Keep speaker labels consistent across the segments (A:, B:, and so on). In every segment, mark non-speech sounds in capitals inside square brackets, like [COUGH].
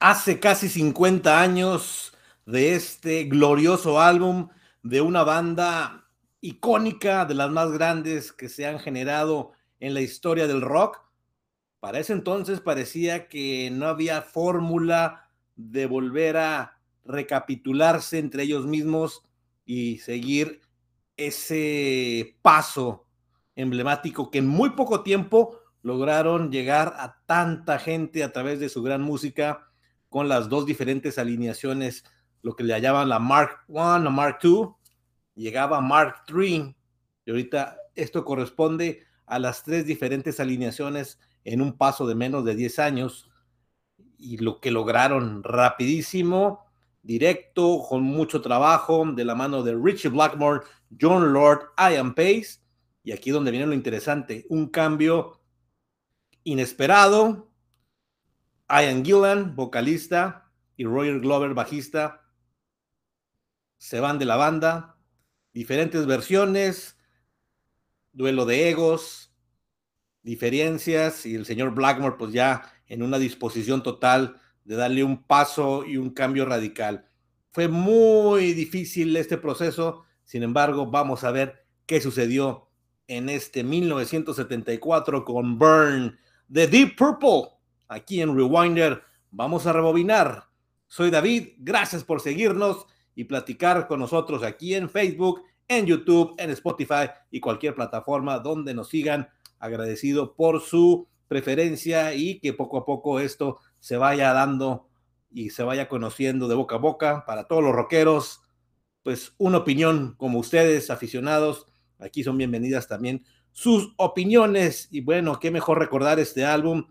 A: hace casi 50 años de este glorioso álbum de una banda icónica, de las más grandes que se han generado en la historia del rock. Para ese entonces parecía que no había fórmula de volver a recapitularse entre ellos mismos y seguir ese paso emblemático que en muy poco tiempo lograron llegar a tanta gente a través de su gran música con las dos diferentes alineaciones, lo que le llamaban la Mark I, la Mark II, llegaba Mark III, y ahorita esto corresponde a las tres diferentes alineaciones en un paso de menos de 10 años, y lo que lograron rapidísimo, directo, con mucho trabajo, de la mano de Richie Blackmore, John Lord, Ian Pace, y aquí donde viene lo interesante, un cambio inesperado, Ian Gillan, vocalista, y Roger Glover, bajista, se van de la banda. Diferentes versiones, duelo de egos, diferencias, y el señor Blackmore, pues ya en una disposición total de darle un paso y un cambio radical. Fue muy difícil este proceso, sin embargo, vamos a ver qué sucedió en este 1974 con Burn de Deep Purple aquí en Rewinder. Vamos a rebobinar. Soy David, gracias por seguirnos y platicar con nosotros aquí en Facebook, en YouTube, en Spotify y cualquier plataforma donde nos sigan. Agradecido por su preferencia y que poco a poco esto se vaya dando y se vaya conociendo de boca a boca para todos los rockeros. Pues una opinión como ustedes, aficionados, aquí son bienvenidas también sus opiniones. Y bueno, qué mejor recordar este álbum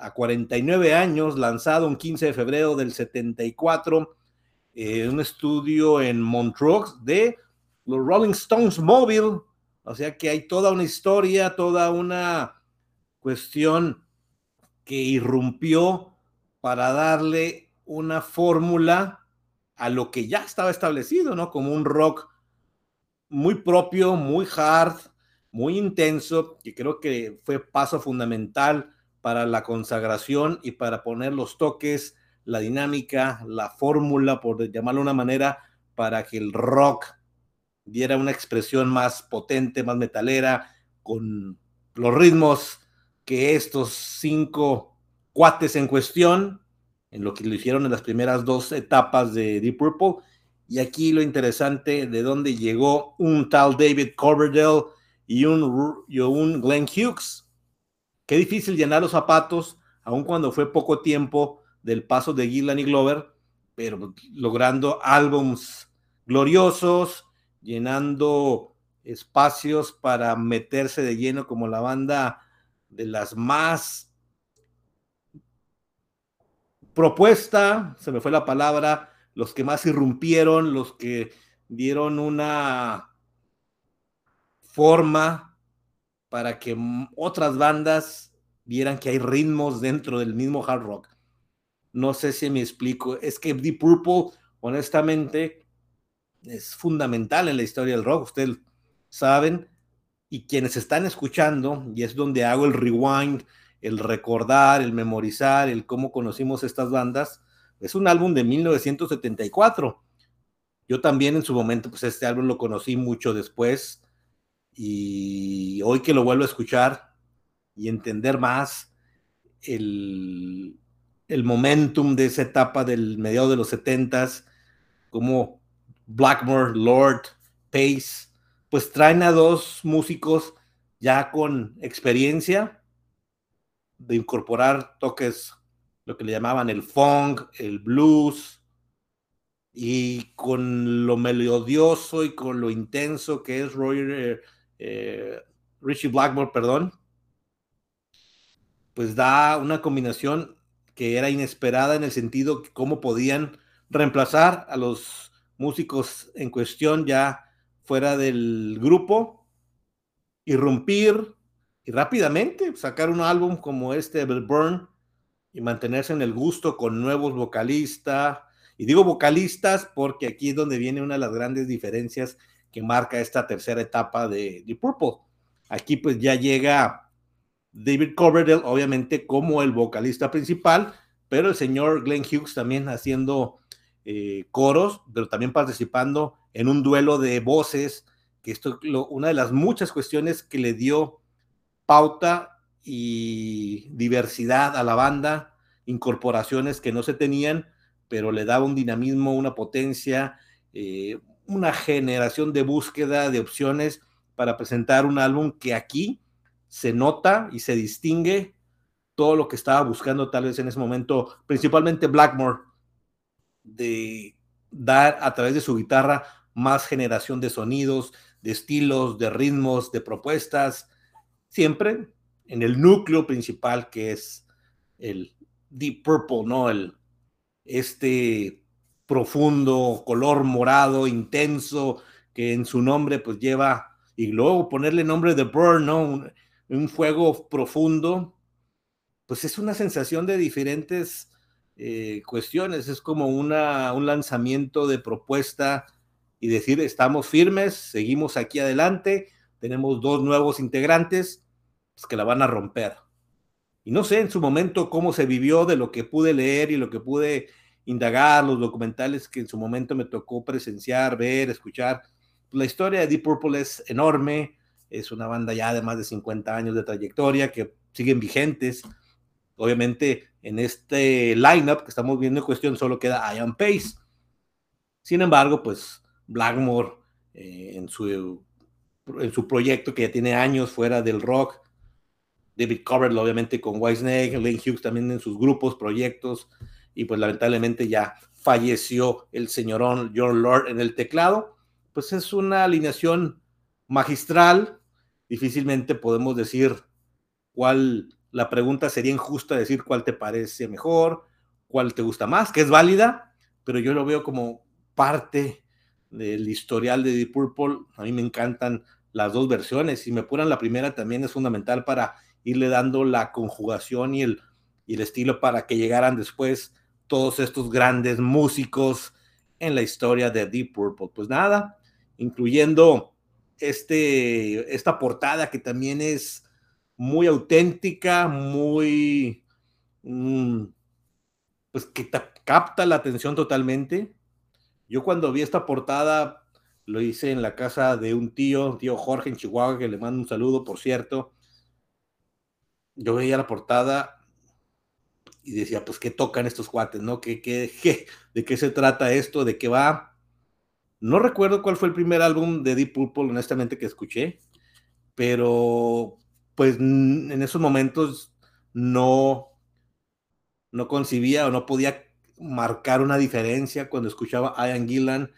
A: a 49 años, lanzado un 15 de febrero del 74, en eh, un estudio en Montreux de los Rolling Stones Mobile. O sea que hay toda una historia, toda una cuestión que irrumpió para darle una fórmula a lo que ya estaba establecido, ¿no? Como un rock muy propio, muy hard, muy intenso, que creo que fue paso fundamental para la consagración y para poner los toques, la dinámica, la fórmula, por llamarlo de una manera, para que el rock diera una expresión más potente, más metalera, con los ritmos que estos cinco cuates en cuestión, en lo que lo hicieron en las primeras dos etapas de Deep Purple. Y aquí lo interesante de dónde llegó un tal David Coverdale y un, y un Glenn Hughes, Qué difícil llenar los zapatos, aun cuando fue poco tiempo del paso de Gillan y Glover, pero logrando álbums gloriosos, llenando espacios para meterse de lleno como la banda de las más propuesta, se me fue la palabra, los que más irrumpieron, los que dieron una forma para que otras bandas vieran que hay ritmos dentro del mismo hard rock. No sé si me explico. Es que Deep Purple, honestamente, es fundamental en la historia del rock. Ustedes saben. Y quienes están escuchando, y es donde hago el rewind, el recordar, el memorizar, el cómo conocimos estas bandas, es un álbum de 1974. Yo también en su momento, pues este álbum lo conocí mucho después, y hoy que lo vuelvo a escuchar y entender más el, el momentum de esa etapa del mediado de los setentas, como Blackmore, Lord, Pace, pues traen a dos músicos ya con experiencia de incorporar toques, lo que le llamaban el funk, el blues, y con lo melodioso y con lo intenso que es Roger eh, Richie Blackmore, perdón, pues da una combinación que era inesperada en el sentido que cómo podían reemplazar a los músicos en cuestión ya fuera del grupo, irrumpir y rápidamente sacar un álbum como este, The Burn, y mantenerse en el gusto con nuevos vocalistas. Y digo vocalistas porque aquí es donde viene una de las grandes diferencias que marca esta tercera etapa de The Purple. Aquí pues ya llega David Coverdale, obviamente como el vocalista principal, pero el señor Glenn Hughes también haciendo eh, coros, pero también participando en un duelo de voces, que esto lo, una de las muchas cuestiones que le dio pauta y diversidad a la banda, incorporaciones que no se tenían, pero le daba un dinamismo, una potencia, eh, una generación de búsqueda de opciones para presentar un álbum que aquí se nota y se distingue todo lo que estaba buscando tal vez en ese momento, principalmente Blackmore, de dar a través de su guitarra más generación de sonidos, de estilos, de ritmos, de propuestas, siempre en el núcleo principal que es el Deep Purple, ¿no? El, este profundo color morado, intenso, que en su nombre pues lleva, y luego ponerle nombre de Burn, ¿no? Un, un fuego profundo, pues es una sensación de diferentes eh, cuestiones, es como una, un lanzamiento de propuesta y decir, estamos firmes, seguimos aquí adelante, tenemos dos nuevos integrantes pues, que la van a romper. Y no sé en su momento cómo se vivió de lo que pude leer y lo que pude indagar, los documentales que en su momento me tocó presenciar, ver, escuchar. La historia de Deep Purple es enorme, es una banda ya de más de 50 años de trayectoria que siguen vigentes, Obviamente, en este lineup que estamos viendo en cuestión solo queda Ian Pace. Sin embargo, pues Blackmore eh, en, su, en su proyecto que ya tiene años fuera del rock, David Coverdale obviamente con Whitesnake, Lane Hughes también en sus grupos, proyectos, y pues lamentablemente ya falleció el señorón John Lord en el teclado. Pues es una alineación magistral, difícilmente podemos decir cuál la pregunta sería injusta decir cuál te parece mejor, cuál te gusta más, que es válida, pero yo lo veo como parte del historial de Deep Purple. A mí me encantan las dos versiones. Si me apuran, la primera también es fundamental para irle dando la conjugación y el, y el estilo para que llegaran después todos estos grandes músicos en la historia de Deep Purple. Pues nada, incluyendo este, esta portada que también es muy auténtica, muy, mm, pues que capta la atención totalmente. Yo cuando vi esta portada, lo hice en la casa de un tío, tío Jorge en Chihuahua, que le mando un saludo, por cierto. Yo veía la portada y decía, pues, ¿qué tocan estos cuates, no? ¿Qué, qué, qué, ¿De qué se trata esto? ¿De qué va? No recuerdo cuál fue el primer álbum de Deep Purple, honestamente, que escuché, pero pues en esos momentos no, no concibía o no podía marcar una diferencia cuando escuchaba a Ian Gillan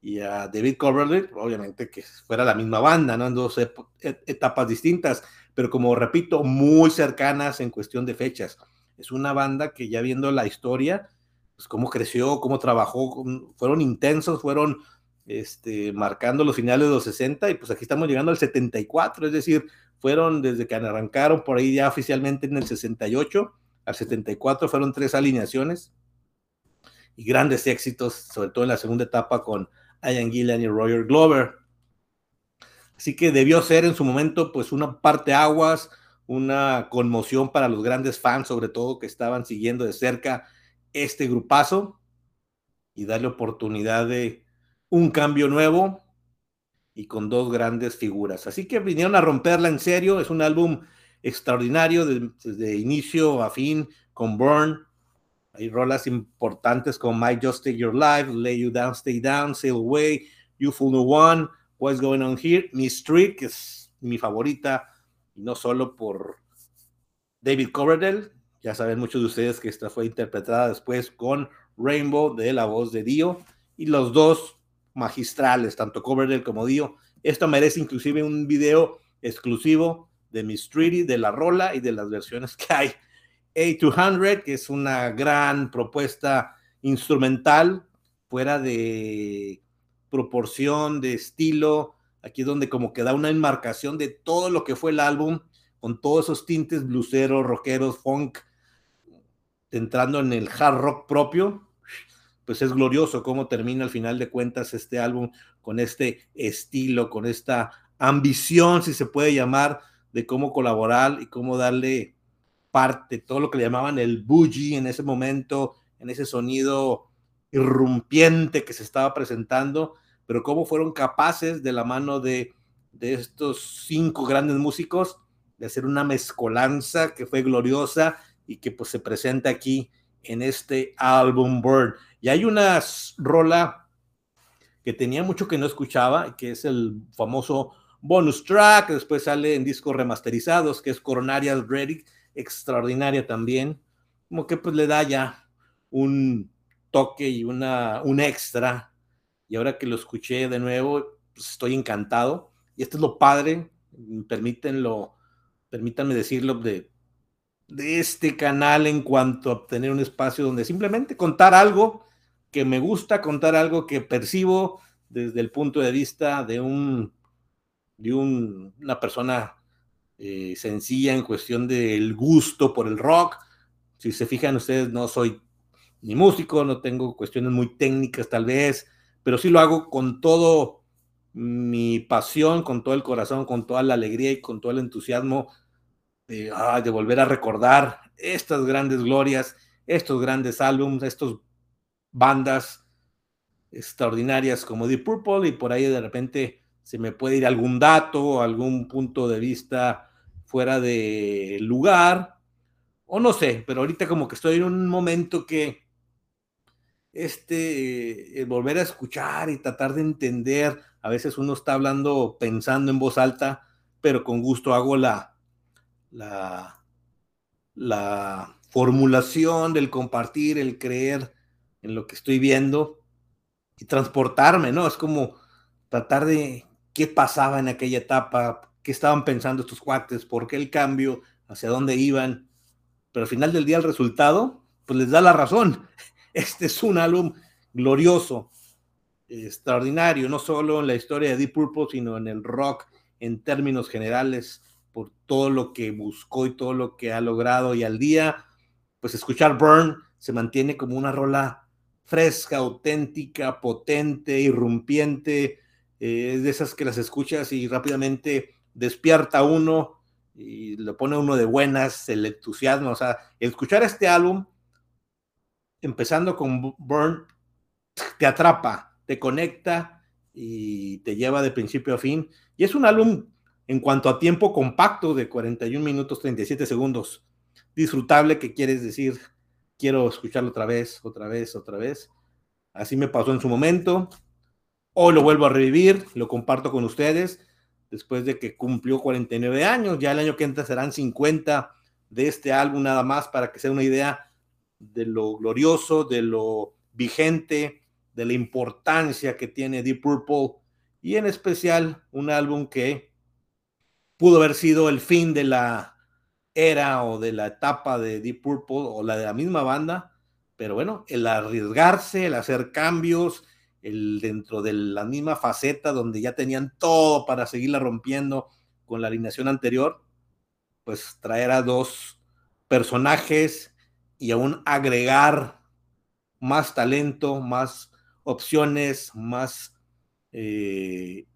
A: y a David Coverdale, obviamente que fuera la misma banda, ¿no? En dos etapas distintas, pero como repito, muy cercanas en cuestión de fechas. Es una banda que ya viendo la historia, pues cómo creció, cómo trabajó, fueron intensos, fueron este, marcando los finales de los 60 y pues aquí estamos llegando al 74, es decir, fueron desde que arrancaron por ahí ya oficialmente en el 68 al 74, fueron tres alineaciones y grandes éxitos, sobre todo en la segunda etapa con Ian Gillan y Roger Glover. Así que debió ser en su momento pues una parte aguas, una conmoción para los grandes fans, sobre todo que estaban siguiendo de cerca este grupazo y darle oportunidad de un cambio nuevo y con dos grandes figuras. Así que vinieron a romperla en serio. Es un álbum extraordinario desde inicio a fin con Burn. Hay rolas importantes como My Just Take Your Life, Lay You Down, Stay Down, Sail Away, You Fool No One, What's Going On Here, Mi Street, que es mi favorita, y no solo por David Coverdale. Ya saben muchos de ustedes que esta fue interpretada después con Rainbow de la voz de Dio. Y los dos magistrales, tanto Coverdale como Dio. Esto merece inclusive un video exclusivo de Miss Treaty, de la rola y de las versiones que hay. A200, que es una gran propuesta instrumental, fuera de proporción, de estilo. Aquí es donde como que da una enmarcación de todo lo que fue el álbum, con todos esos tintes bluseros, rockeros, funk, entrando en el hard rock propio pues es glorioso cómo termina al final de cuentas este álbum con este estilo, con esta ambición, si se puede llamar, de cómo colaborar y cómo darle parte, todo lo que le llamaban el bougie en ese momento, en ese sonido irrumpiente que se estaba presentando, pero cómo fueron capaces de la mano de, de estos cinco grandes músicos de hacer una mezcolanza que fue gloriosa y que pues se presenta aquí en este álbum Burn. Y hay una rola que tenía mucho que no escuchaba, que es el famoso bonus track, después sale en discos remasterizados, que es Coronarias Ready, extraordinaria también, como que pues le da ya un toque y una, un extra. Y ahora que lo escuché de nuevo, pues estoy encantado. Y esto es lo padre, permítanlo, permítanme decirlo, de, de este canal en cuanto a obtener un espacio donde simplemente contar algo que me gusta, contar algo que percibo desde el punto de vista de un de una persona eh, sencilla en cuestión del gusto por el rock. Si se fijan ustedes, no soy ni músico, no tengo cuestiones muy técnicas tal vez, pero sí lo hago con todo mi pasión, con todo el corazón, con toda la alegría y con todo el entusiasmo de, de volver a recordar estas grandes glorias, estos grandes álbumes, estas bandas extraordinarias como Deep Purple y por ahí de repente se me puede ir algún dato, algún punto de vista fuera de lugar, o no sé, pero ahorita como que estoy en un momento que este, volver a escuchar y tratar de entender, a veces uno está hablando pensando en voz alta, pero con gusto hago la, la, la formulación del compartir, el creer en lo que estoy viendo y transportarme, ¿no? Es como tratar de qué pasaba en aquella etapa, qué estaban pensando estos cuates, por qué el cambio, hacia dónde iban. Pero al final del día el resultado, pues les da la razón. [LAUGHS] Este es un álbum glorioso, extraordinario, no solo en la historia de Deep Purple, sino en el rock en términos generales, por todo lo que buscó y todo lo que ha logrado. Y al día, pues escuchar Burn se mantiene como una rola fresca, auténtica, potente, irrumpiente, eh, es de esas que las escuchas y rápidamente despierta uno y lo pone uno de buenas, el entusiasmo, o sea, escuchar este álbum, empezando con Burn, te atrapa, te conecta y te lleva de principio a fin. Y es un álbum en cuanto a tiempo compacto de 41 minutos 37 segundos, disfrutable, que quieres decir, quiero escucharlo otra vez, otra vez, otra vez. Así me pasó en su momento. Hoy lo vuelvo a revivir, lo comparto con ustedes después de que cumplió 49 años. Ya el año que entra serán 50 de este álbum nada más para que sea una idea de lo glorioso, de lo vigente, de la importancia que tiene Deep Purple y en especial un álbum que pudo haber sido el fin de la era o de la etapa de Deep Purple o la de la misma banda, pero bueno, el arriesgarse, el hacer cambios, el, dentro de la misma faceta donde ya tenían todo para seguirla rompiendo con la alineación anterior, pues traer a dos personajes y aún agregar más talento, más opciones, más eh,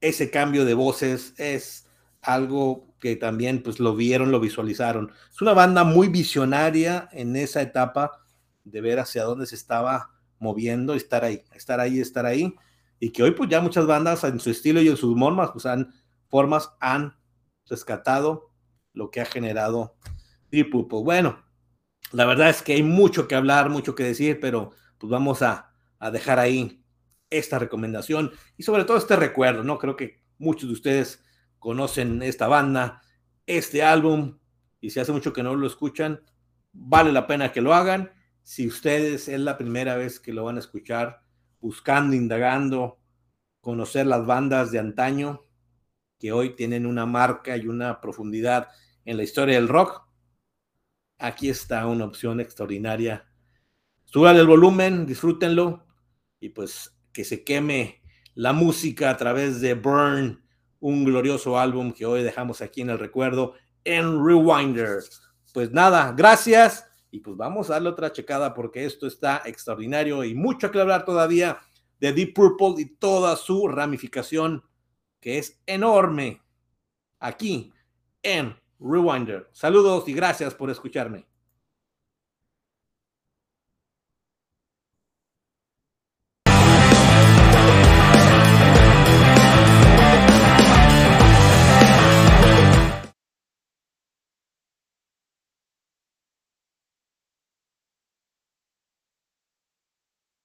A: ese cambio de voces es algo que también pues lo vieron, lo visualizaron. Es una banda muy visionaria en esa etapa de ver hacia dónde se estaba moviendo, estar ahí, estar ahí, estar ahí, y que hoy pues ya muchas bandas en su estilo y en sus formas, pues han, formas han rescatado lo que ha generado Deep Purple. Bueno, la verdad es que hay mucho que hablar, mucho que decir, pero pues vamos a, a dejar ahí esta recomendación y sobre todo este recuerdo, ¿no? Creo que muchos de ustedes conocen esta banda, este álbum, y si hace mucho que no lo escuchan, vale la pena que lo hagan si ustedes es la primera vez que lo van a escuchar, buscando, indagando, conocer las bandas de antaño que hoy tienen una marca y una profundidad en la historia del rock, aquí está una opción extraordinaria. Suban el volumen, disfrútenlo y pues que se queme la música a través de Burn, un glorioso álbum que hoy dejamos aquí en el recuerdo en Rewinder. Pues nada, gracias y pues vamos a darle otra checada porque esto está extraordinario y mucho que hablar todavía de Deep Purple y toda su ramificación que es enorme aquí en Rewinder. Saludos y gracias por escucharme.